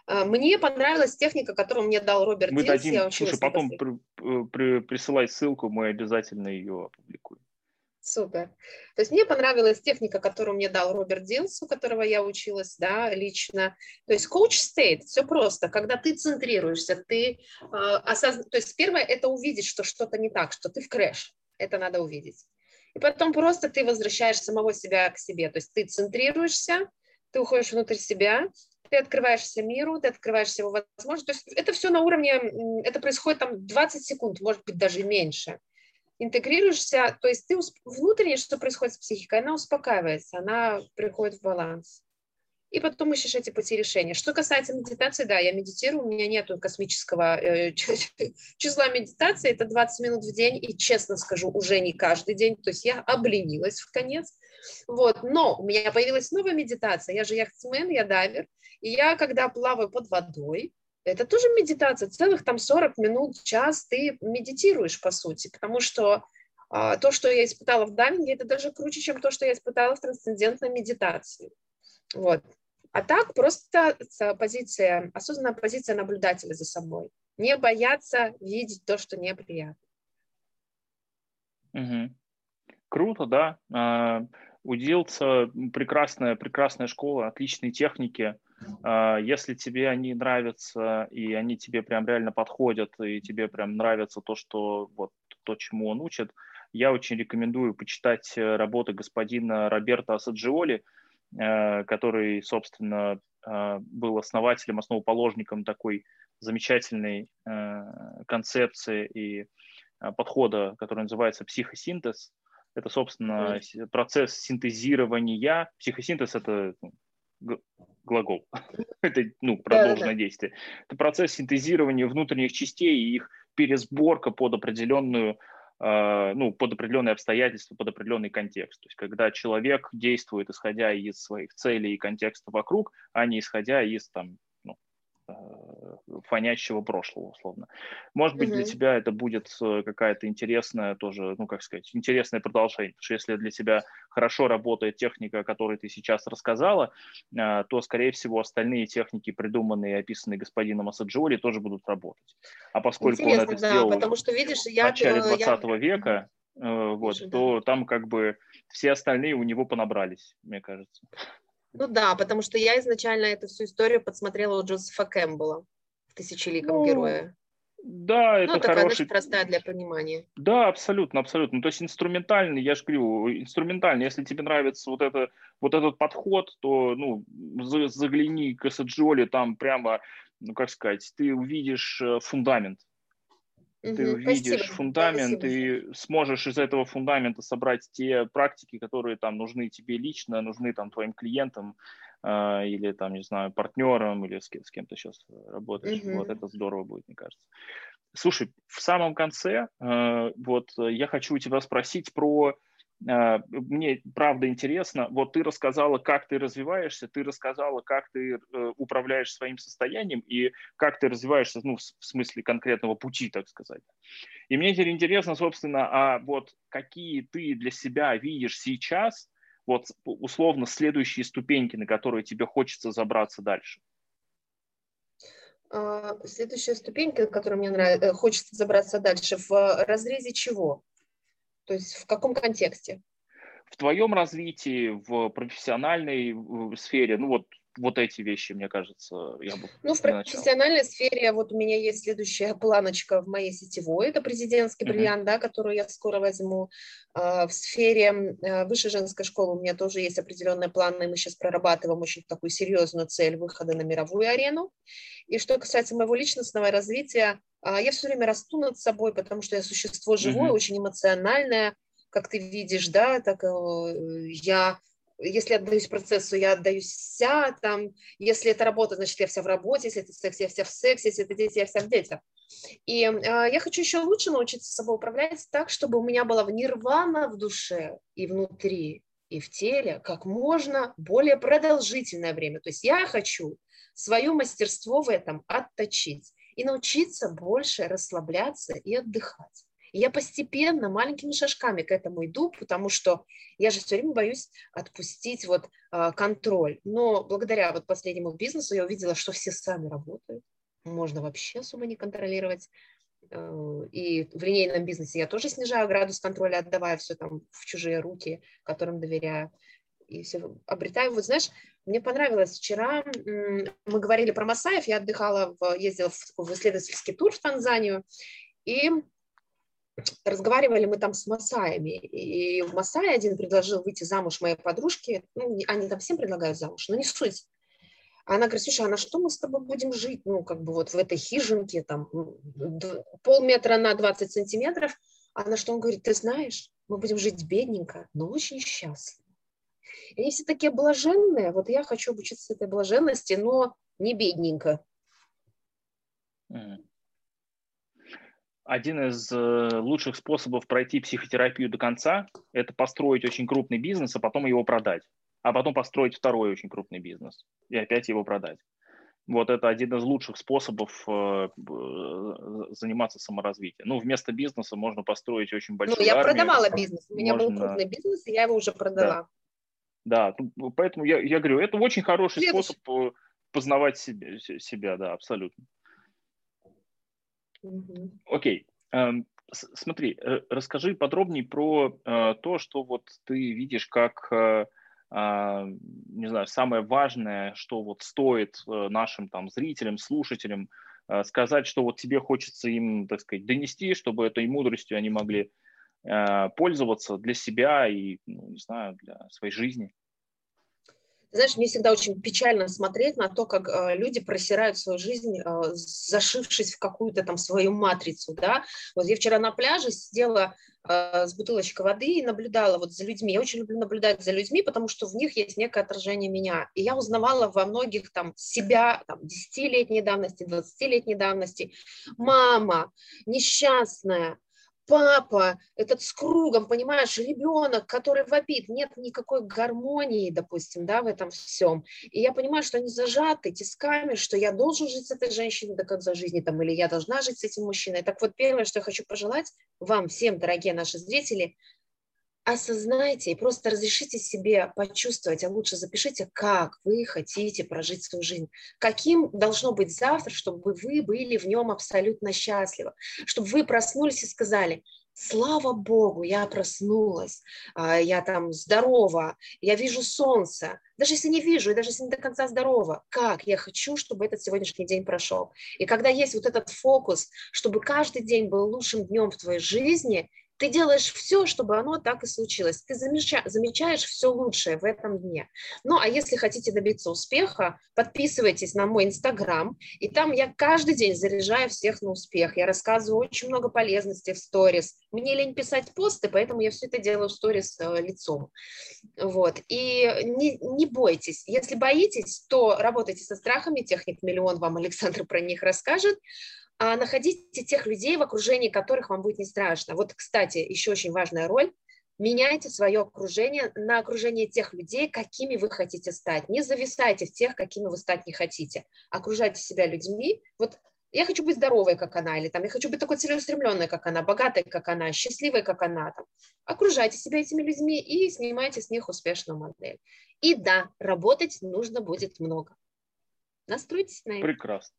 А, мне понравилась техника, которую мне дал Роберт мы Дилс. Дадим, слушай, потом при, при, присылай ссылку, мы обязательно ее опубликуем. Супер. То есть мне понравилась техника, которую мне дал Роберт Дилтс, у которого я училась, да, лично. То есть coach state, все просто. Когда ты центрируешься, ты э, осоз... То есть первое – это увидеть, что что-то не так, что ты в crash. Это надо увидеть. И потом просто ты возвращаешь самого себя к себе. То есть ты центрируешься, ты уходишь внутрь себя, ты открываешься миру, ты открываешься его возможности. То есть это все на уровне, это происходит там 20 секунд, может быть, даже меньше. Интегрируешься, то есть ты внутренне, что происходит с психикой, она успокаивается, она приходит в баланс и потом ищешь эти пути решения. Что касается медитации, да, я медитирую, у меня нет космического э, числа медитации, это 20 минут в день, и, честно скажу, уже не каждый день, то есть я обленилась в конец, вот, но у меня появилась новая медитация, я же яхтсмен, я дайвер, и я, когда плаваю под водой, Это тоже медитация. Целых там 40 минут, час ты медитируешь, по сути, потому что а, то, что я испытала в дайвинге, это даже круче, чем то, что я испытала в трансцендентной медитации. Вот. А так просто позиция, осознанная позиция наблюдателя за собой. Не бояться видеть то, что неприятно. Угу. Круто, да. А, Удилца прекрасная, прекрасная школа, отличные техники. А, если тебе они нравятся, и они тебе прям реально подходят, и тебе прям нравится то, что вот то, чему он учит, я очень рекомендую почитать э, работы господина Роберта Асаджиоли, который, собственно, э, был основателем, основоположником такой замечательной концепции и подхода, который называется психосинтез. Это, собственно, процесс синтезирования. Психосинтез – это ну, глагол. это ну, продолженное действие. Это процесс синтезирования внутренних частей и их пересборка под определенную ну, под определенные обстоятельства, под определенный контекст. То есть когда человек действует, исходя из своих целей и контекста вокруг, а не исходя из там, фонящего прошлого, условно. Может быть, угу. для тебя это будет э, какая-то интересная тоже, ну, как сказать, интересное продолжение. Потому что если для тебя хорошо работает техника, о которой ты сейчас рассказала, э, то, скорее всего, остальные техники, придуманные и описанные господином Асаджоли, тоже будут работать. А поскольку Интересно, он это да, сделал потому что, видишь, я, в начале 20 я... века, вот, Вижу, то да. там как бы все остальные у него понабрались, мне кажется. Ну да, потому что я изначально эту всю историю подсмотрела у Джозефа Кэмпбелла в «Тысячеликом ну, герое». Да, это ну, такая, хороший... Значит, простая для понимания. Да, абсолютно, абсолютно. То есть инструментальный, я же говорю, инструментальный. Если тебе нравится вот, это, вот этот подход, то ну, загляни к Саджоли, там прямо, ну как сказать, ты увидишь э, ты увидишь Спасибо. фундамент Спасибо. и сможешь из этого фундамента собрать те практики, которые там нужны тебе лично, нужны там твоим клиентам э, или там, не знаю, партнерам или с, с кем то сейчас работаешь. Угу. Вот это здорово будет, мне кажется. Слушай, в самом конце э, вот я хочу у тебя спросить про мне правда интересно, вот ты рассказала, как ты развиваешься, ты рассказала, как ты э, управляешь своим состоянием и как ты развиваешься, ну, в смысле конкретного пути, так сказать. И мне теперь интересно, собственно, а вот какие ты для себя видишь сейчас, вот условно следующие ступеньки, на которые тебе хочется забраться дальше? А, следующая ступенька, на которую мне нравится, э, хочется забраться дальше, в разрезе чего? То есть в каком контексте? В твоем развитии, в профессиональной сфере, ну вот вот эти вещи, мне кажется, я бы Ну, в профессиональной начал. сфере вот у меня есть следующая планочка в моей сетевой, это президентский бриллиант, uh-huh. да, которую я скоро возьму. А, в сфере а, высшей женской школы у меня тоже есть определенные планы, мы сейчас прорабатываем очень такую серьезную цель выхода на мировую арену. И что касается моего личностного развития, а, я все время расту над собой, потому что я существо живое, uh-huh. очень эмоциональное, как ты видишь, да, так э, я если отдаюсь процессу, я отдаюсь вся, там, если это работа, значит, я вся в работе, если это секс, я вся в сексе, если это дети, я вся в детях. И э, я хочу еще лучше научиться собой управлять так, чтобы у меня была в нирвана в душе и внутри, и в теле как можно более продолжительное время. То есть я хочу свое мастерство в этом отточить и научиться больше расслабляться и отдыхать. Я постепенно, маленькими шажками к этому иду, потому что я же все время боюсь отпустить вот а, контроль. Но благодаря вот последнему бизнесу я увидела, что все сами работают. Можно вообще особо не контролировать. Э, и в линейном бизнесе я тоже снижаю градус контроля, отдавая все там в чужие руки, которым доверяю. И все обретаю. Вот знаешь, мне понравилось вчера, мы говорили про Масаев, я отдыхала, в, ездила в, в исследовательский тур в Танзанию, и разговаривали мы там с Масаями, и в Масае один предложил выйти замуж моей подружке, ну, они там всем предлагают замуж, но не суть. Она говорит, слушай, а на что мы с тобой будем жить? Ну, как бы вот в этой хижинке, там, полметра на 20 сантиметров. А на что он говорит, ты знаешь, мы будем жить бедненько, но очень счастливо. И они все такие блаженные, вот я хочу обучиться этой блаженности, но не бедненько. Mm один из э, лучших способов пройти психотерапию до конца – это построить очень крупный бизнес, а потом его продать. А потом построить второй очень крупный бизнес и опять его продать. Вот это один из лучших способов э, заниматься саморазвитием. Ну, вместо бизнеса можно построить очень большой. Ну, я армию. продавала бизнес. У меня можно... был крупный бизнес, и я его уже продала. Да, да поэтому я, я говорю, это очень хороший Следующий. способ э, познавать себя, себя, да, абсолютно. Угу. Окей. Эм, смотри, э, расскажи подробнее про то, что вот ты видишь как а, не знаю, самое важное, что вот стоит э, нашим там зрителям, слушателям э, сказать, что вот тебе хочется им, так сказать, донести, чтобы этой мудростью они могли э, пользоваться для себя и, ну, не знаю, для своей жизни? Знаешь, мне всегда очень печально смотреть на то, как э, люди просирают свою жизнь, э, зашившись в какую-то там свою матрицу, да. Вот я вчера на пляже сидела э, с бутылочкой воды и наблюдала вот за людьми. Я очень люблю наблюдать за людьми, потому что в них есть некое отражение меня. И я узнавала во многих там себя, там, 10-летней давности, 20-летней давности. Мама, несчастная, папа, этот с кругом, понимаешь, ребенок, который вопит, нет никакой гармонии, допустим, да, в этом всем. И я понимаю, что они зажаты тисками, что я должен жить с этой женщиной до конца жизни, там, или я должна жить с этим мужчиной. Так вот, первое, что я хочу пожелать вам всем, дорогие наши зрители, осознайте и просто разрешите себе почувствовать, а лучше запишите, как вы хотите прожить свою жизнь, каким должно быть завтра, чтобы вы были в нем абсолютно счастливы, чтобы вы проснулись и сказали, слава Богу, я проснулась, а, я там здорова, я вижу солнце, даже если не вижу, и даже если не до конца здорова, как я хочу, чтобы этот сегодняшний день прошел. И когда есть вот этот фокус, чтобы каждый день был лучшим днем в твоей жизни, ты делаешь все, чтобы оно так и случилось. Ты замеча, замечаешь все лучшее в этом дне. Ну, а если хотите добиться успеха, подписывайтесь на мой инстаграм, и там я каждый день заряжаю всех на успех. Я рассказываю очень много полезности в сторис. Мне лень писать посты, поэтому я все это делаю в сторис э, лицом. Вот. И не, не бойтесь. Если боитесь, то работайте со страхами. Техник миллион вам Александр про них расскажет а находите тех людей, в окружении которых вам будет не страшно. Вот, кстати, еще очень важная роль. Меняйте свое окружение на окружение тех людей, какими вы хотите стать. Не зависайте в тех, какими вы стать не хотите. Окружайте себя людьми. Вот я хочу быть здоровой, как она, или там, я хочу быть такой целеустремленной, как она, богатой, как она, счастливой, как она. Там. Окружайте себя этими людьми и снимайте с них успешную модель. И да, работать нужно будет много. Настройтесь на это. Прекрасно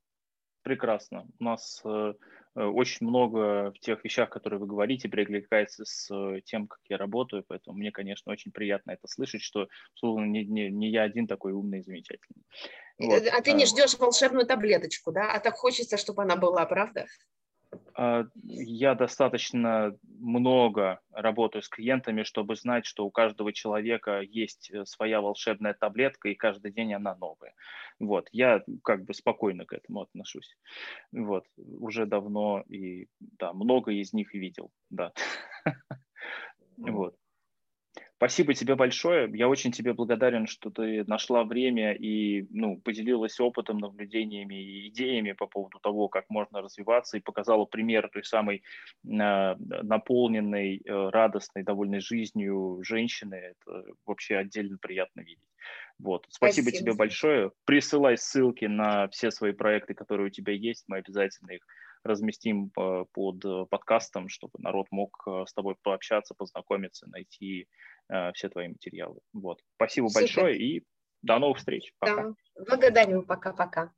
прекрасно. У нас э, э, очень много в тех вещах, которые вы говорите, перекликается с э, тем, как я работаю, поэтому мне, конечно, очень приятно это слышать, что, словно не, не, не я один такой умный и замечательный. Вот. А ты не ждешь волшебную таблеточку, да? А так хочется, чтобы она была, правда? А, я достаточно много работаю с клиентами, чтобы знать, что у каждого человека есть э, своя волшебная таблетка, и каждый день она новая. Вот, я как бы спокойно к этому отношусь. Вот, уже давно и, да, много из них видел, да. Вот. Спасибо тебе большое. Я очень тебе благодарен, что ты нашла время и ну, поделилась опытом, наблюдениями и идеями по поводу того, как можно развиваться, и показала пример той самой э, наполненной, э, радостной, довольной жизнью женщины. Это вообще отдельно приятно видеть. Вот. Спасибо, Спасибо тебе большое. Присылай ссылки на все свои проекты, которые у тебя есть. Мы обязательно их разместим э, под э, подкастом, чтобы народ мог э, с тобой пообщаться, познакомиться, найти все твои материалы. Вот. Спасибо Супер. большое и до новых встреч. Пока. Да. Благодарю. Пока-пока.